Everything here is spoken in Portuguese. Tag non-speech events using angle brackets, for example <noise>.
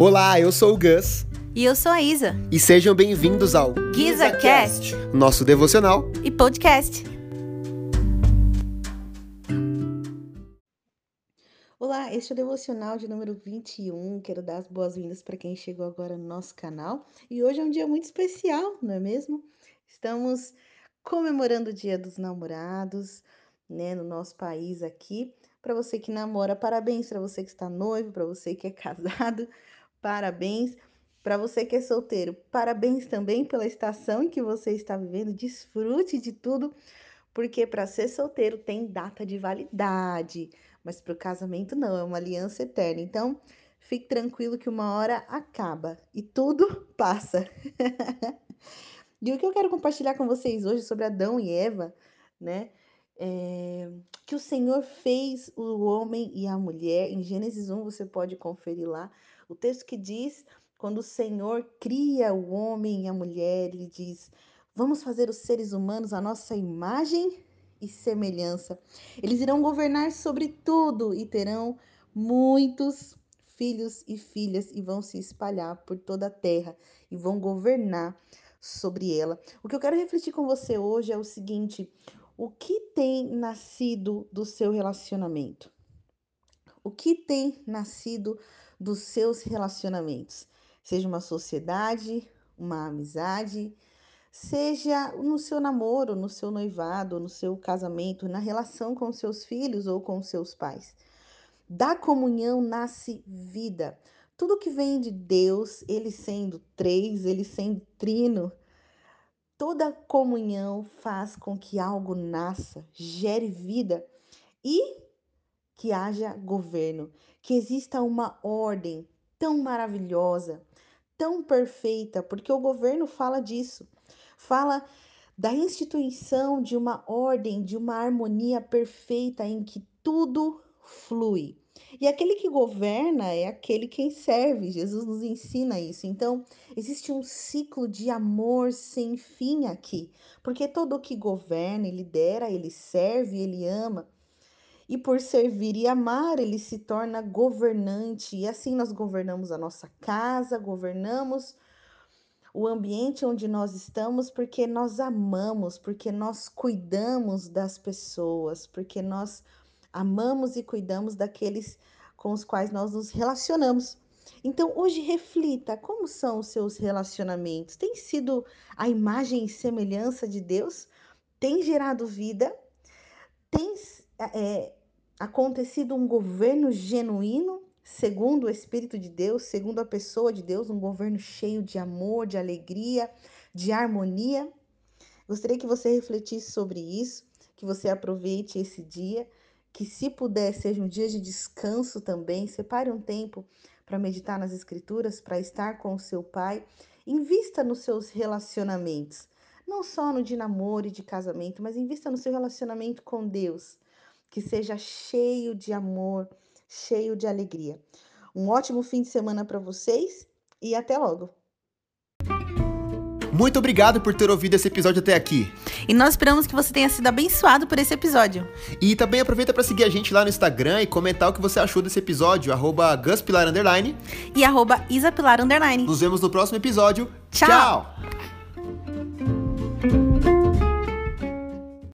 Olá, eu sou o Gus. E eu sou a Isa. E sejam bem-vindos ao GizaCast, nosso devocional e podcast. Olá, este é o devocional de número 21. Quero dar as boas-vindas para quem chegou agora no nosso canal. E hoje é um dia muito especial, não é mesmo? Estamos comemorando o Dia dos Namorados, né, no nosso país aqui. Para você que namora, parabéns. Para você que está noivo, para você que é <laughs> casado, parabéns. Para você que é solteiro, parabéns também pela estação em que você está vivendo. Desfrute de tudo, porque para ser solteiro tem data de validade, mas para o casamento não, é uma aliança eterna. Então, fique tranquilo que uma hora acaba e tudo <laughs> passa. e o que eu quero compartilhar com vocês hoje sobre Adão e Eva, né? É, que o Senhor fez o homem e a mulher. Em Gênesis 1 você pode conferir lá o texto que diz: quando o Senhor cria o homem e a mulher, ele diz: Vamos fazer os seres humanos a nossa imagem e semelhança. Eles irão governar sobre tudo e terão muitos filhos e filhas e vão se espalhar por toda a terra e vão governar sobre ela. O que eu quero refletir com você hoje é o seguinte: o que tem nascido do seu relacionamento? O que tem nascido dos seus relacionamentos? Seja uma sociedade, uma amizade, seja no seu namoro, no seu noivado, no seu casamento, na relação com seus filhos ou com seus pais. Da comunhão nasce vida. Tudo que vem de Deus, ele sendo três, ele sendo trino, Toda comunhão faz com que algo nasça, gere vida e que haja governo, que exista uma ordem tão maravilhosa, tão perfeita, porque o governo fala disso. Fala da instituição de uma ordem, de uma harmonia perfeita em que tudo flui. E aquele que governa é aquele quem serve. Jesus nos ensina isso. Então, existe um ciclo de amor sem fim aqui, porque todo que governa, ele lidera, ele serve, ele ama. E por servir e amar, ele se torna governante. E assim nós governamos a nossa casa, governamos o ambiente onde nós estamos, porque nós amamos, porque nós cuidamos das pessoas, porque nós amamos e cuidamos daqueles com os quais nós nos relacionamos. Então, hoje reflita como são os seus relacionamentos. Tem sido a imagem e semelhança de Deus? Tem gerado vida? Tem é, acontecido um governo genuíno, segundo o Espírito de Deus, segundo a pessoa de Deus, um governo cheio de amor, de alegria, de harmonia? Gostaria que você refletisse sobre isso, que você aproveite esse dia que, se puder, seja um dia de descanso também. Separe um tempo para meditar nas Escrituras, para estar com o seu pai. Invista nos seus relacionamentos, não só no de namoro e de casamento, mas invista no seu relacionamento com Deus, que seja cheio de amor, cheio de alegria. Um ótimo fim de semana para vocês e até logo! Muito obrigado por ter ouvido esse episódio até aqui. E nós esperamos que você tenha sido abençoado por esse episódio. E também aproveita para seguir a gente lá no Instagram e comentar o que você achou desse episódio, arroba guspilar, e arroba isapilar, Nos vemos no próximo episódio. Tchau. Tchau.